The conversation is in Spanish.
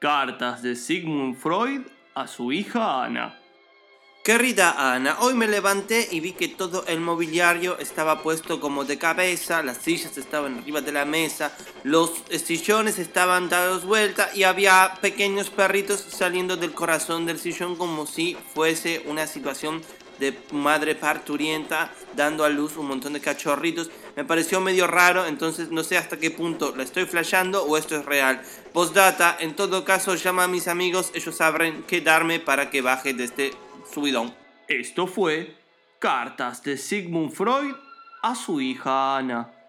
Cartas de Sigmund Freud a su hija Ana. Querida Ana, hoy me levanté y vi que todo el mobiliario estaba puesto como de cabeza, las sillas estaban arriba de la mesa, los sillones estaban dados vuelta y había pequeños perritos saliendo del corazón del sillón como si fuese una situación de madre parturienta dando a luz un montón de cachorritos. Me pareció medio raro, entonces no sé hasta qué punto la estoy flasheando o esto es real. Postdata, en todo caso llama a mis amigos, ellos sabrán qué darme para que baje de este subidón. Esto fue Cartas de Sigmund Freud a su hija Ana.